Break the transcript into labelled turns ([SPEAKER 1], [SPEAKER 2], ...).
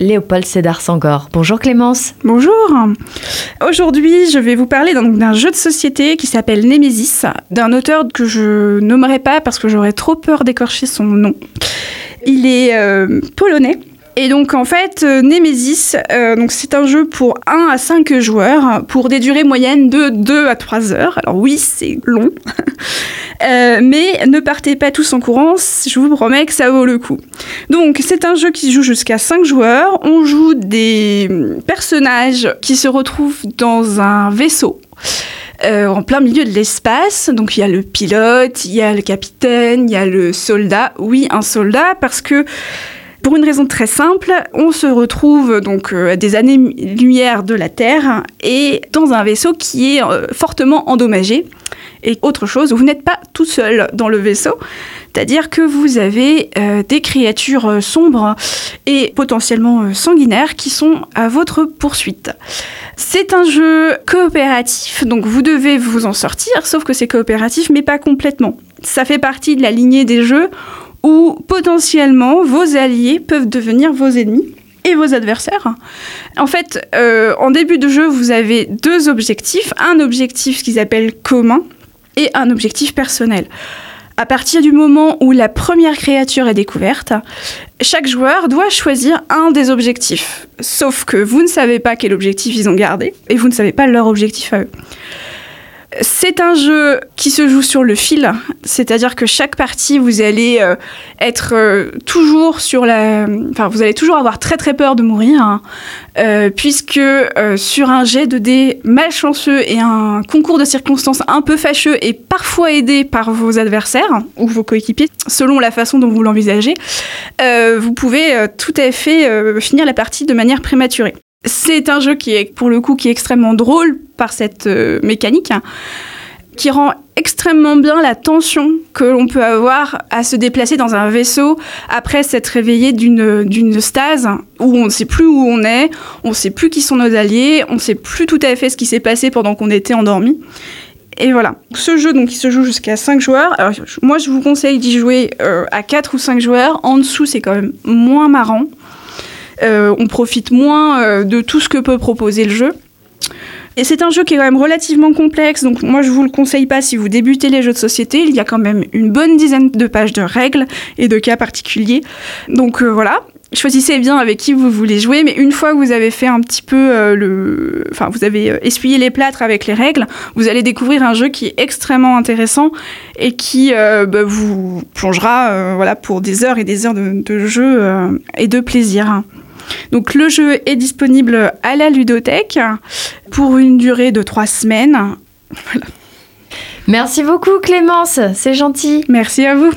[SPEAKER 1] Léopold Sédar Sangor. Bonjour Clémence.
[SPEAKER 2] Bonjour. Aujourd'hui, je vais vous parler d'un jeu de société qui s'appelle Nemesis, d'un auteur que je nommerai pas parce que j'aurais trop peur d'écorcher son nom. Il est euh, polonais. Et donc en fait, euh, Nemesis, euh, c'est un jeu pour 1 à 5 joueurs pour des durées moyennes de 2 à 3 heures. Alors oui, c'est long. Euh, mais ne partez pas tous en courant, je vous promets que ça vaut le coup. Donc c'est un jeu qui joue jusqu'à 5 joueurs. On joue des personnages qui se retrouvent dans un vaisseau. Euh, en plein milieu de l'espace. Donc il y a le pilote, il y a le capitaine, il y a le soldat. Oui, un soldat parce que pour une raison très simple, on se retrouve donc euh, à des années-lumière de la Terre et dans un vaisseau qui est fortement endommagé. Et autre chose, vous n'êtes pas tout seul dans le vaisseau, c'est-à-dire que vous avez euh, des créatures euh, sombres et potentiellement euh, sanguinaires qui sont à votre poursuite. C'est un jeu coopératif, donc vous devez vous en sortir, sauf que c'est coopératif, mais pas complètement. Ça fait partie de la lignée des jeux où potentiellement vos alliés peuvent devenir vos ennemis et vos adversaires. En fait, en début de jeu, vous avez deux objectifs. Un objectif qu'ils appellent commun et un objectif personnel. À partir du moment où la première créature est découverte, chaque joueur doit choisir un des objectifs. Sauf que vous ne savez pas quel objectif ils ont gardé et vous ne savez pas leur objectif à eux. C'est un jeu qui se joue sur le fil, c'est-à-dire que chaque partie, vous allez euh, être euh, toujours sur la... Enfin, vous allez toujours avoir très très peur de mourir, hein, euh, puisque sur un jet de dés malchanceux et un concours de circonstances un peu fâcheux et parfois aidé par vos adversaires ou vos coéquipiers, selon la façon dont vous l'envisagez, vous pouvez tout à fait finir la partie de manière prématurée. C'est un jeu qui est pour le coup qui est extrêmement drôle par cette euh, mécanique qui rend extrêmement bien la tension que l'on peut avoir à se déplacer dans un vaisseau après s'être réveillé d'une stase où on ne sait plus où on est, on ne sait plus qui sont nos alliés, on ne sait plus tout à fait ce qui s'est passé pendant qu'on était endormi. Et voilà. Ce jeu, donc, il se joue jusqu'à 5 joueurs. Moi, je vous conseille d'y jouer euh, à 4 ou 5 joueurs. En dessous, c'est quand même moins marrant. Euh, on profite moins euh, de tout ce que peut proposer le jeu. Et c'est un jeu qui est quand même relativement complexe, donc moi je vous le conseille pas si vous débutez les jeux de société. Il y a quand même une bonne dizaine de pages de règles et de cas particuliers. Donc euh, voilà, choisissez bien avec qui vous voulez jouer, mais une fois que vous avez fait un petit peu le, enfin vous avez essuyé les plâtres avec les règles, vous allez découvrir un jeu qui est extrêmement intéressant et qui bah, vous plongera, voilà, pour des heures et des heures de, jeu et de plaisir. Donc le jeu est disponible à la ludothèque pour une durée de trois semaines.
[SPEAKER 1] Merci beaucoup Clémence, c'est gentil.
[SPEAKER 2] Merci à vous.